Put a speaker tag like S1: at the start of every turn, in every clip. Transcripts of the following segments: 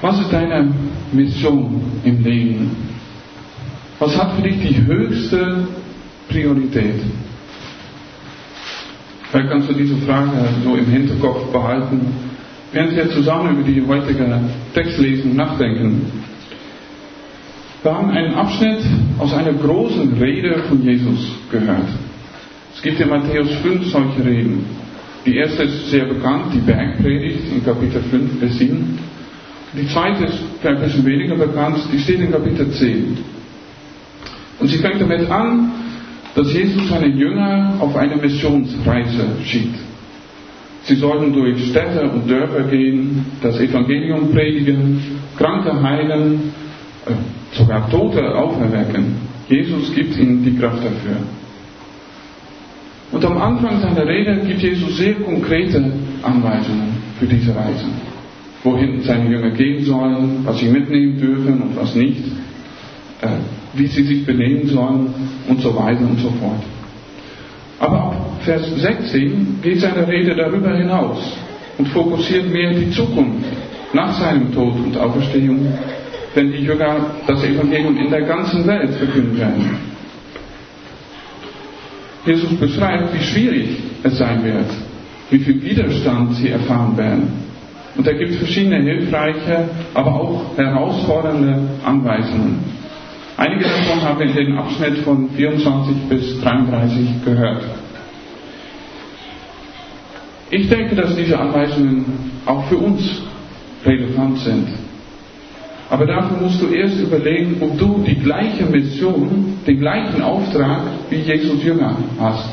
S1: Was ist deine Mission im Leben? Was hat für dich die höchste Priorität? Vielleicht kannst du diese Frage so im Hinterkopf behalten, während wir zusammen über die heutige Textlesung nachdenken. Wir haben einen Abschnitt aus einer großen Rede von Jesus gehört. Es gibt in Matthäus 5 solche Reden. Die erste ist sehr bekannt, die Bergpredigt in Kapitel 5 bis 7. Die zweite ist ein bisschen weniger bekannt, die steht in Kapitel 10. Und sie fängt damit an, dass Jesus seine Jünger auf eine Missionsreise schickt. Sie sollten durch Städte und Dörfer gehen, das Evangelium predigen, Kranke heilen, äh, sogar Tote auferwecken. Jesus gibt ihnen die Kraft dafür. Und am Anfang seiner Rede gibt Jesus sehr konkrete Anweisungen für diese Reise. Wohin seine Jünger gehen sollen, was sie mitnehmen dürfen und was nicht, äh, wie sie sich benehmen sollen und so weiter und so fort. Aber ab Vers 16 geht seine Rede darüber hinaus und fokussiert mehr die Zukunft nach seinem Tod und Auferstehung, wenn die Jünger das Evangelium in der ganzen Welt verkünden werden. Jesus beschreibt, wie schwierig es sein wird, wie viel Widerstand sie erfahren werden. Und er gibt verschiedene hilfreiche, aber auch herausfordernde Anweisungen. Einige davon haben wir in den Abschnitt von 24 bis 33 gehört. Ich denke, dass diese Anweisungen auch für uns relevant sind. Aber dafür musst du erst überlegen, ob du die gleiche Mission, den gleichen Auftrag wie Jesus Jünger hast.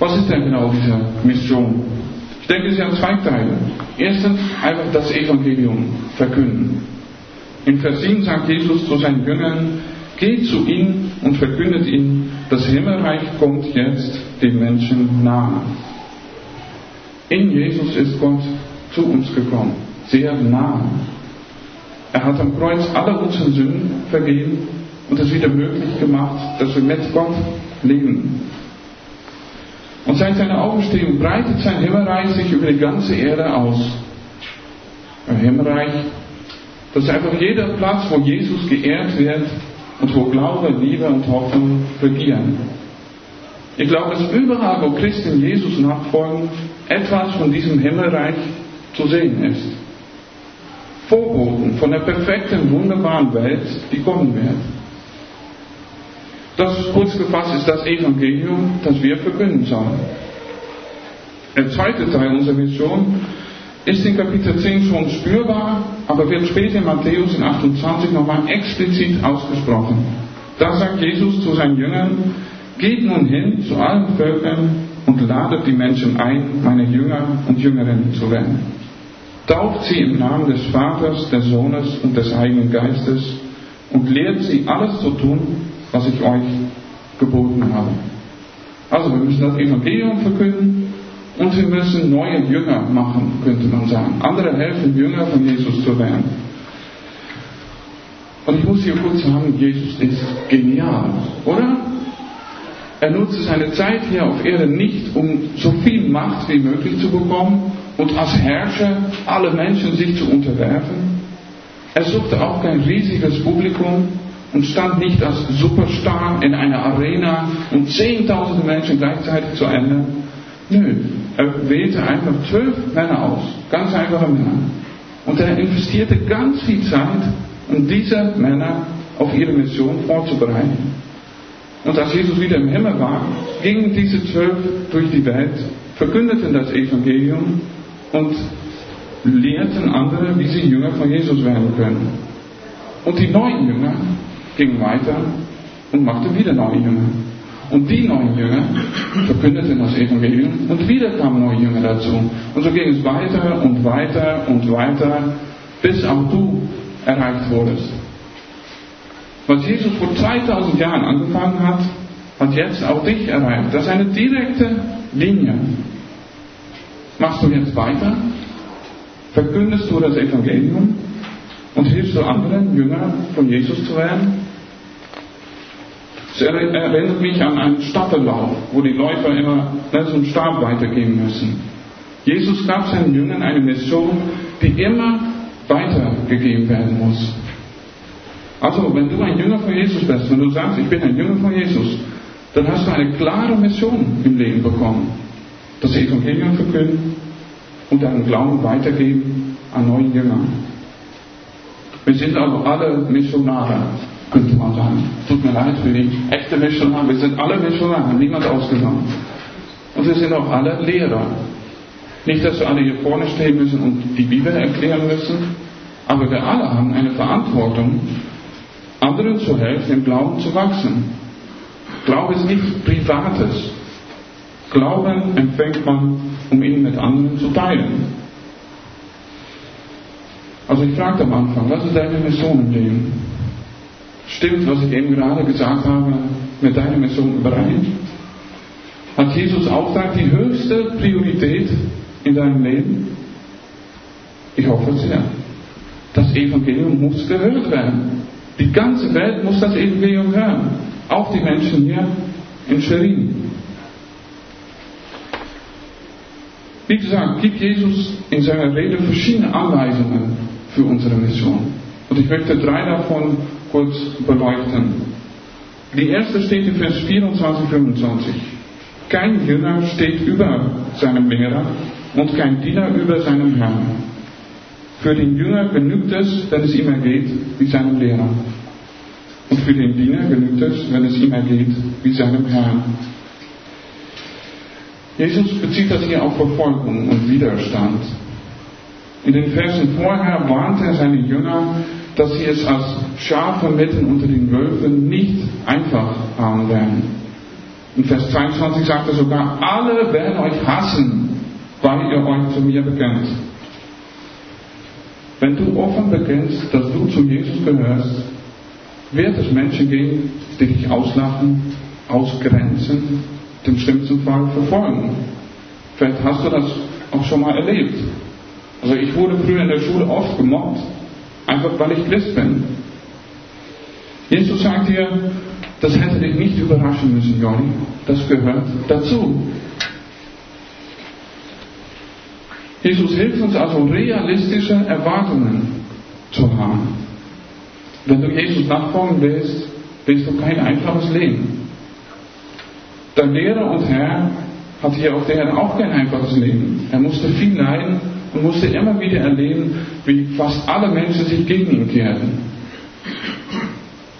S1: Was ist denn genau diese Mission? Ich denke, sie hat zwei Teile. Erstens einfach das Evangelium verkünden. In Vers 7 sagt Jesus zu seinen Jüngern, geht zu ihm und verkündet ihm, das Himmelreich kommt jetzt den Menschen nahe. In Jesus ist Gott zu uns gekommen, sehr nahe. Er hat am Kreuz alle unsere Sünden vergeben und es wieder möglich gemacht, dass wir mit Gott leben. Und seit seiner Auferstehung breitet sein Himmelreich sich über die ganze Erde aus. Ein Himmelreich das ist einfach jeder Platz, wo Jesus geehrt wird und wo Glaube, Liebe und Hoffnung regieren. Ich glaube, dass überall, wo Christen Jesus nachfolgen, etwas von diesem Himmelreich zu sehen ist. Vorboten von der perfekten, wunderbaren Welt, die kommen wird. Das kurz gefasst ist das Evangelium, das wir verkünden sollen. Der zweite Teil unserer Mission ist in Kapitel 10 schon spürbar, aber wird später in Matthäus in 28 nochmal explizit ausgesprochen. Da sagt Jesus zu seinen Jüngern, geht nun hin zu allen Völkern und ladet die Menschen ein, meine Jünger und Jüngerinnen zu werden. Tauft sie im Namen des Vaters, des Sohnes und des Heiligen Geistes und lehrt sie alles zu tun, was ich euch geboten habe. Also wir müssen das Evangelium verkünden, und wir müssen neue Jünger machen, könnte man sagen. Andere helfen, Jünger von Jesus zu werden. Und ich muss hier kurz sagen, Jesus ist genial, oder? Er nutzte seine Zeit hier auf Erden nicht, um so viel Macht wie möglich zu bekommen und als Herrscher alle Menschen sich zu unterwerfen. Er suchte auch kein riesiges Publikum und stand nicht als Superstar in einer Arena und zehntausende Menschen gleichzeitig zu ändern. Nö, er wählte einfach zwölf Männer aus, ganz einfache Männer. Und er investierte ganz viel Zeit, um diese Männer auf ihre Mission vorzubereiten. Und als Jesus wieder im Himmel war, gingen diese zwölf durch die Welt, verkündeten das Evangelium und lehrten andere, wie sie Jünger von Jesus werden können. Und die neuen Jünger gingen weiter und machten wieder neue Jünger. Und die neuen Jünger verkündeten das Evangelium und wieder kamen neue Jünger dazu. Und so ging es weiter und weiter und weiter, bis auch du erreicht wurdest. Was Jesus vor 2000 Jahren angefangen hat, hat jetzt auch dich erreicht. Das ist eine direkte Linie. Machst du jetzt weiter? Verkündest du das Evangelium und hilfst du anderen, Jünger von Jesus zu werden? Erinnert mich an einen Staffellauf, wo die Läufer immer einen Stab weitergeben müssen. Jesus gab seinen Jüngern eine Mission, die immer weitergegeben werden muss. Also, wenn du ein Jünger von Jesus bist, wenn du sagst, ich bin ein Jünger von Jesus, dann hast du eine klare Mission im Leben bekommen. Das Evangelium verkünden und deinen Glauben weitergeben an neue Jünger. Wir sind also alle Missionare, könnte man sagen. Tut mir leid für die echte Missionare. Wir sind alle Missionare, niemand ausgenommen. Und wir sind auch alle Lehrer. Nicht, dass wir alle hier vorne stehen müssen und die Bibel erklären müssen, aber wir alle haben eine Verantwortung, anderen zu helfen, im Glauben zu wachsen. Glaube ist nichts Privates. Glauben empfängt man, um ihn mit anderen zu teilen. Also ich fragte am Anfang, was ist deine Mission im Leben? Stimmt, was ich eben gerade gesagt habe, mit deiner Mission überein? Hat Jesus Auftrag die höchste Priorität in deinem Leben? Ich hoffe sehr. Das Evangelium muss gehört werden. Die ganze Welt muss das Evangelium hören. Auch die Menschen hier in Schwerin. Wie gesagt, gibt Jesus in seiner Rede verschiedene Anweisungen für unsere Mission. Und ich möchte drei davon kurz beleuchten. Die erste steht in Vers 24, 25. Kein Jünger steht über seinem Lehrer und kein Diener über seinem Herrn. Für den Jünger genügt es, wenn es ihm ergeht wie seinem Lehrer. Und für den Diener genügt es, wenn es ihm ergeht wie seinem Herrn. Jesus bezieht das hier auf Verfolgung und Widerstand. In den Versen vorher warnte er seine Jünger, dass sie es als Schafe mitten unter den Wölfen nicht einfach haben werden. In Vers 22 sagt er sogar, alle werden euch hassen, weil ihr euch zu mir bekennt. Wenn du offen bekennst, dass du zu Jesus gehörst, wird es Menschen geben, die dich auslachen, ausgrenzen, im schlimmsten Fall verfolgen. Vielleicht hast du das auch schon mal erlebt. Also ich wurde früher in der Schule oft gemobbt, einfach weil ich Christ bin. Jesus sagt dir, das hätte dich nicht überraschen müssen, Johnny. Das gehört dazu. Jesus hilft uns also realistische Erwartungen zu haben. Wenn du Jesus nachfolgen willst, willst du kein einfaches Leben. Dein Lehrer und Herr hat hier auf der Erde auch kein einfaches Leben. Er musste viel leiden und musste immer wieder erleben, wie fast alle Menschen sich gegen ihn kehrten.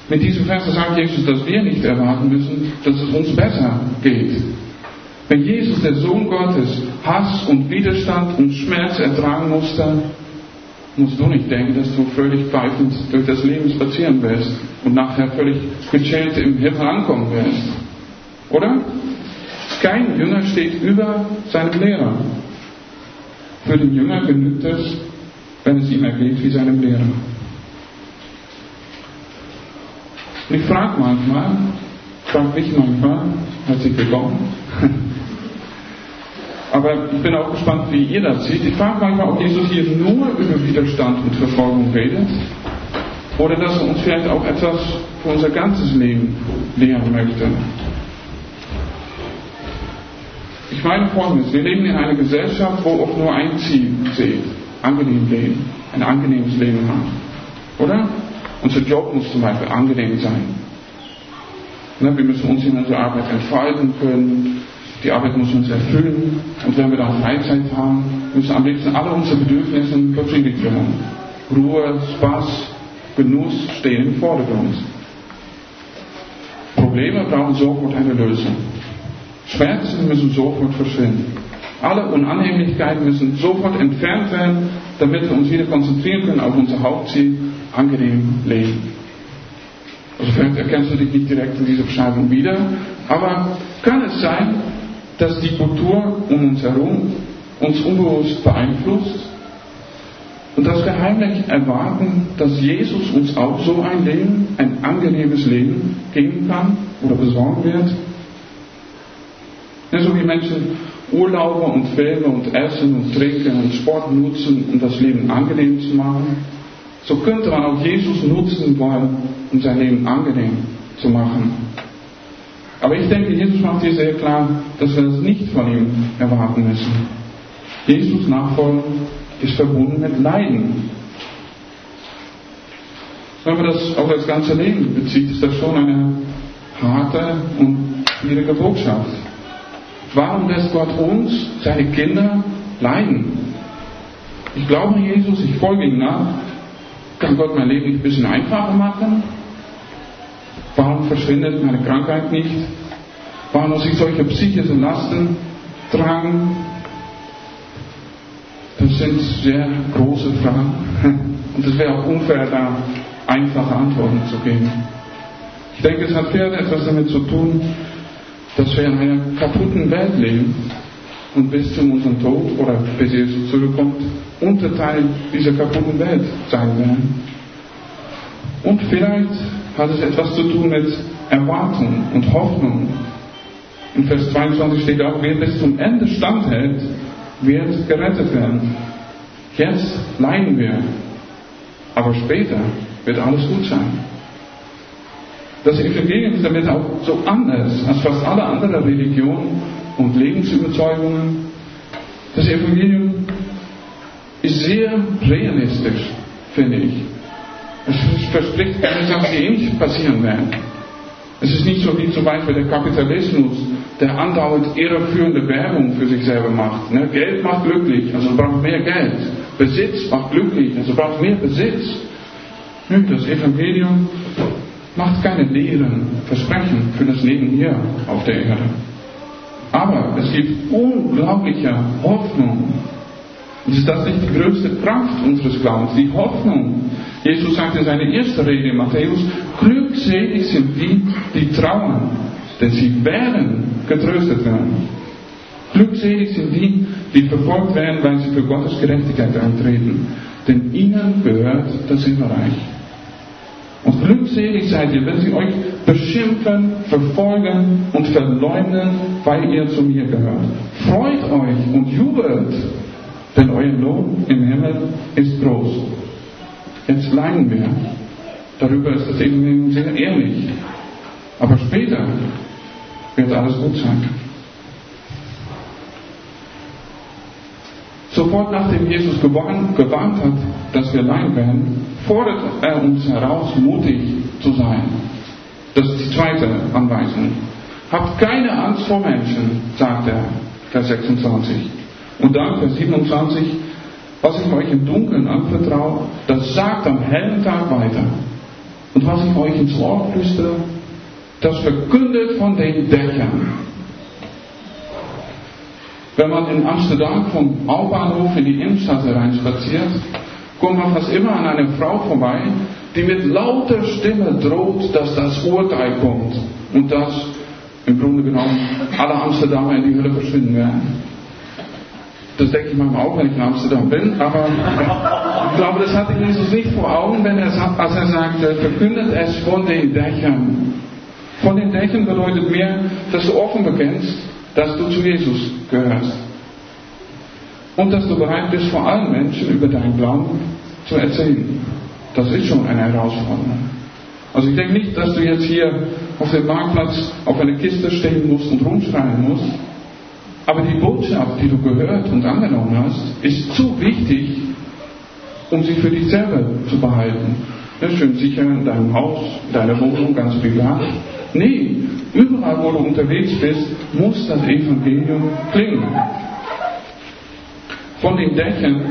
S1: Mit diesem Vers sagt Jesus, dass wir nicht erwarten müssen, dass es uns besser geht. Wenn Jesus, der Sohn Gottes, Hass und Widerstand und Schmerz ertragen musste, musst du nicht denken, dass du völlig pfeifend durch das Leben spazieren wirst und nachher völlig gechillt im Himmel ankommen wirst. Oder? Kein Jünger steht über seinem Lehrer. Für den Jünger genügt es, wenn es ihm ergeht wie seinem Lehrer. Und ich frage manchmal, frage mich manchmal, herzlich willkommen, aber ich bin auch gespannt, wie ihr das seht. Ich frage manchmal, ob Jesus hier nur über Widerstand und Verfolgung redet oder dass er uns vielleicht auch etwas für unser ganzes Leben lehren möchte. Ich meine folgendes, wir leben in einer Gesellschaft, wo oft nur ein Ziel zählt. Angenehm leben. Ein angenehmes Leben haben. Oder? Unser Job muss zum Beispiel angenehm sein. Ne, wir müssen uns in unserer Arbeit entfalten können. Die Arbeit muss uns erfüllen. Und wenn wir dann Freizeit haben, müssen am liebsten alle unsere Bedürfnisse befriedigt werden. Ruhe, Spaß, Genuss stehen im Vordergrund. Probleme brauchen sofort eine Lösung. Schmerzen müssen sofort verschwinden. Alle Unannehmlichkeiten müssen sofort entfernt werden, damit wir uns wieder konzentrieren können auf unser Hauptziel, angenehm leben. Also vielleicht erkennst du dich nicht direkt in dieser Beschreibung wieder, aber kann es sein, dass die Kultur um uns herum uns unbewusst beeinflusst und dass wir heimlich erwarten, dass Jesus uns auch so ein Leben, ein angenehmes Leben geben kann oder besorgen wird? Ja, so wie Menschen Urlaube und Filme und Essen und Trinken und Sport nutzen, um das Leben angenehm zu machen, so könnte man auch Jesus nutzen wollen, um sein Leben angenehm zu machen. Aber ich denke, Jesus macht hier sehr klar, dass wir das nicht von ihm erwarten müssen. Jesus nachfolgen ist verbunden mit Leiden. Wenn man das auf das ganze Leben bezieht, ist das schon eine harte und schwierige Botschaft. Warum lässt Gott uns, seine Kinder, leiden? Ich glaube Jesus, ich folge ihm nach. Kann Gott mein Leben nicht ein bisschen einfacher machen? Warum verschwindet meine Krankheit nicht? Warum muss ich solche psychischen Lasten tragen? Das sind sehr große Fragen. Und es wäre auch unfair, da einfache Antworten zu geben. Ich denke, es hat viel etwas damit zu tun, dass wir in einer kaputten Welt leben und bis zu unserem Tod oder bis Jesus zurückkommt, Unterteil dieser kaputten Welt sein werden. Und vielleicht hat es etwas zu tun mit Erwartung und Hoffnung. In Vers 22 steht auch, wer bis zum Ende standhält, wird gerettet werden. Jetzt leiden wir, aber später wird alles gut sein. Das Evangelium ist damit auch so anders als fast alle anderen Religionen und Lebensüberzeugungen. Das Evangelium ist sehr realistisch, finde ich. Es verspricht keine Sachen, die nicht passieren werden. Es ist nicht so wie zum Beispiel der Kapitalismus, der andauernd irreführende Werbung für sich selber macht. Ne? Geld macht glücklich, also braucht mehr Geld. Besitz macht glücklich, also braucht mehr Besitz. Das Evangelium macht keine leeren Versprechen für das Leben hier auf der Erde. Aber es gibt unglaubliche Hoffnung. Und ist das nicht die größte Kraft unseres Glaubens? Die Hoffnung. Jesus sagt in seiner ersten Rede in Matthäus, glückselig sind die, die trauern, denn sie werden getröstet werden. Glückselig sind die, die verfolgt werden, weil sie für Gottes Gerechtigkeit eintreten, denn ihnen gehört das Himmelreich. Glückselig seid ihr, wenn sie euch beschimpfen, verfolgen und verleumden, weil ihr zu mir gehört. Freut euch und jubelt, denn euer Lohn im Himmel ist groß. Jetzt leiden wir. Darüber ist das eben sehr ehrlich. Aber später wird alles gut sein. Sofort nachdem Jesus gewarnt, hat, dass wir leiden werden, fordert er uns heraus, mutig zu sein. Das ist die zweite Anweisung. Habt keine Angst vor Menschen, sagt er, Vers 26. Und dann Vers 27, was ich euch im Dunkeln anvertraue, das sagt am hellen Tag weiter. Und was ich euch ins Ohr flüstere, das verkündet von den Dächern. Wenn man in Amsterdam vom Aubahnhof in die Innenstadt hereinspaziert, kommt man fast immer an einer Frau vorbei, die mit lauter Stimme droht, dass das Urteil kommt und dass im Grunde genommen alle Amsterdamer in die Hölle verschwinden werden. Das denke ich manchmal auch, wenn ich in Amsterdam bin, aber ich glaube, das hatte Jesus nicht vor Augen, wenn er, als er sagte, verkündet es von den Dächern. Von den Dächern bedeutet mehr, dass du offen bekennst, dass du zu Jesus gehörst. Und dass du bereit bist, vor allen Menschen über deinen Glauben zu erzählen. Das ist schon eine Herausforderung. Also ich denke nicht, dass du jetzt hier auf dem Marktplatz auf einer Kiste stehen musst und rumschreien musst. Aber die Botschaft, die du gehört und angenommen hast, ist zu wichtig, um sie für dich selber zu behalten. Ja, schön sicher in deinem Haus, in deiner Wohnung, ganz privat. Nee, überall wo du unterwegs bist, muss das Evangelium klingen. Von den Dächern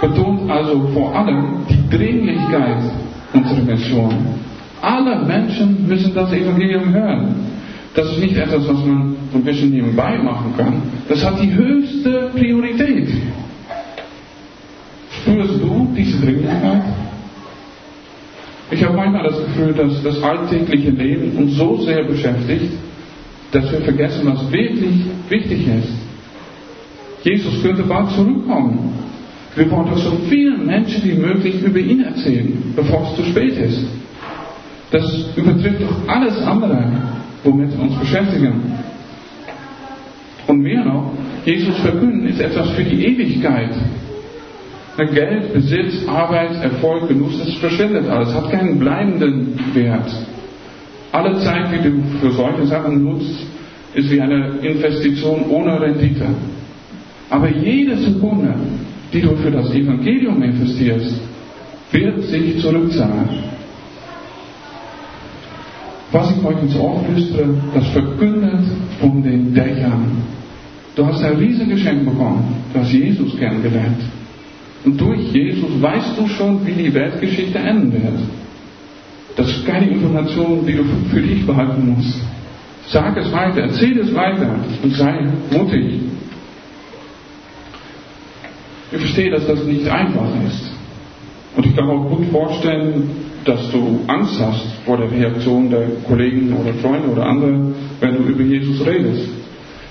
S1: betont also vor allem die Dringlichkeit unserer Mission. Alle Menschen müssen das Evangelium hören. Das ist nicht etwas, was man ein bisschen nebenbei machen kann. Das hat die höchste Priorität. Spürst du diese Dringlichkeit? Ich habe manchmal das Gefühl, dass das alltägliche Leben uns so sehr beschäftigt, dass wir vergessen, was wirklich wichtig ist. Jesus könnte bald zurückkommen. Wir wollen doch so vielen Menschen wie möglich über ihn erzählen, bevor es zu spät ist. Das übertrifft doch alles andere, womit wir uns beschäftigen. Und mehr noch, Jesus verkünden ist etwas für die Ewigkeit. Geld, Besitz, Arbeit, Erfolg, Genuss, das verschwindet alles, hat keinen bleibenden Wert. Alle Zeit, die du für solche Sachen nutzt, ist wie eine Investition ohne Rendite. Aber jede Sekunde, die du für das Evangelium investierst, wird sich zurückzahlen. Was ich euch ins Ohr flüstere, das verkündet von den Dächern. Du hast ein Riesengeschenk bekommen. Du hast Jesus kennengelernt. Und durch Jesus weißt du schon, wie die Weltgeschichte enden wird. Das ist keine Information, die du für dich behalten musst. Sag es weiter, erzähl es weiter und sei mutig. Ich verstehe, dass das nicht einfach ist. Und ich kann mir auch gut vorstellen, dass du Angst hast vor der Reaktion der Kollegen oder Freunde oder andere, wenn du über Jesus redest.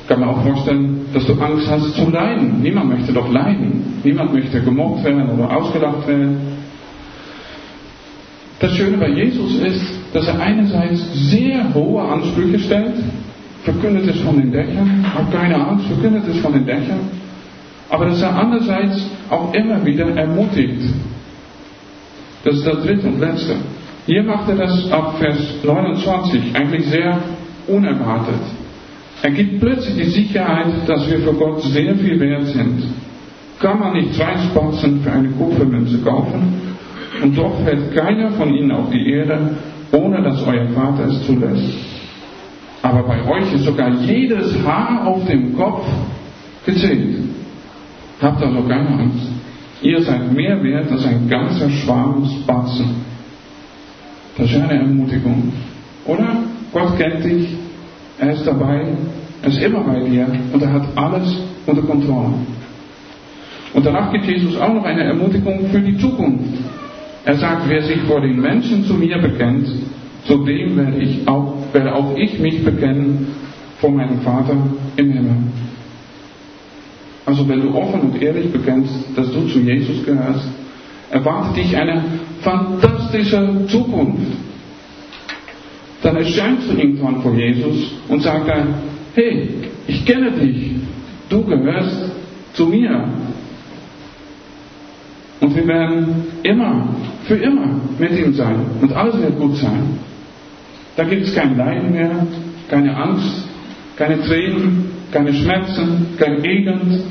S1: Kann mir auch vorstellen, dass du Angst hast zu leiden. Niemand möchte doch leiden. Niemand möchte gemobbt werden oder ausgelacht werden. Das Schöne bei Jesus ist, dass er einerseits sehr hohe Ansprüche stellt, verkündet es von den Dächern, hab keine Angst, verkündet es von den Dächern, aber dass er andererseits auch immer wieder ermutigt. Das ist das dritte und letzte. Hier macht er das ab Vers 29 eigentlich sehr unerwartet. Er gibt plötzlich die Sicherheit, dass wir für Gott sehr viel wert sind. Kann man nicht zwei Spatzen für eine Kupfermünze kaufen? Und doch fällt keiner von ihnen auf die Erde, ohne dass euer Vater es zulässt. Aber bei euch ist sogar jedes Haar auf dem Kopf gezählt. Habt also keine Angst. Ihr seid mehr wert als ein ganzer Schwarm Spatzen. Das ist eine Ermutigung. Oder? Gott kennt dich, er ist dabei, er ist immer bei dir und er hat alles unter Kontrolle. Und danach gibt Jesus auch noch eine Ermutigung für die Zukunft. Er sagt, wer sich vor den Menschen zu mir bekennt, zu dem werde, ich auch, werde auch ich mich bekennen vor meinem Vater im Himmel. Also wenn du offen und ehrlich bekennst, dass du zu Jesus gehörst, erwartet dich eine fantastische Zukunft. Dann erscheinst du irgendwann vor Jesus und sagst dann, hey, ich kenne dich, du gehörst zu mir. Und wir werden immer, für immer mit ihm sein. Und alles wird gut sein. Da gibt es kein Leiden mehr, keine Angst, keine Tränen, keine Schmerzen, kein Elend,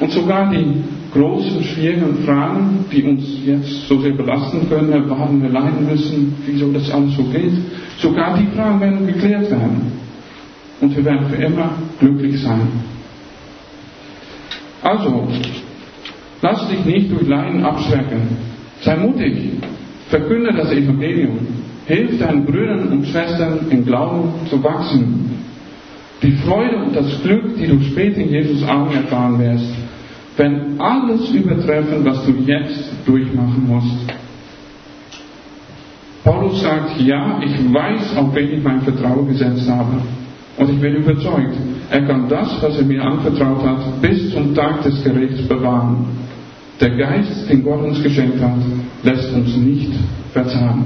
S1: und sogar die großen, schwierigen Fragen, die uns jetzt so sehr belasten können, warum wir leiden müssen, wieso das alles so geht, sogar die Fragen werden geklärt werden. Und wir werden für immer glücklich sein. Also, lass dich nicht durch Leiden abschrecken. Sei mutig. Verkünde das Evangelium. Hilf deinen Brüdern und Schwestern im Glauben zu wachsen. Die Freude und das Glück, die du später in Jesus Armen erfahren wirst, wenn alles übertreffen, was du jetzt durchmachen musst. Paulus sagt, ja, ich weiß, auf wen ich mein Vertrauen gesetzt habe. Und ich bin überzeugt, er kann das, was er mir anvertraut hat, bis zum Tag des Gerichts bewahren. Der Geist, den Gott uns geschenkt hat, lässt uns nicht verzagen.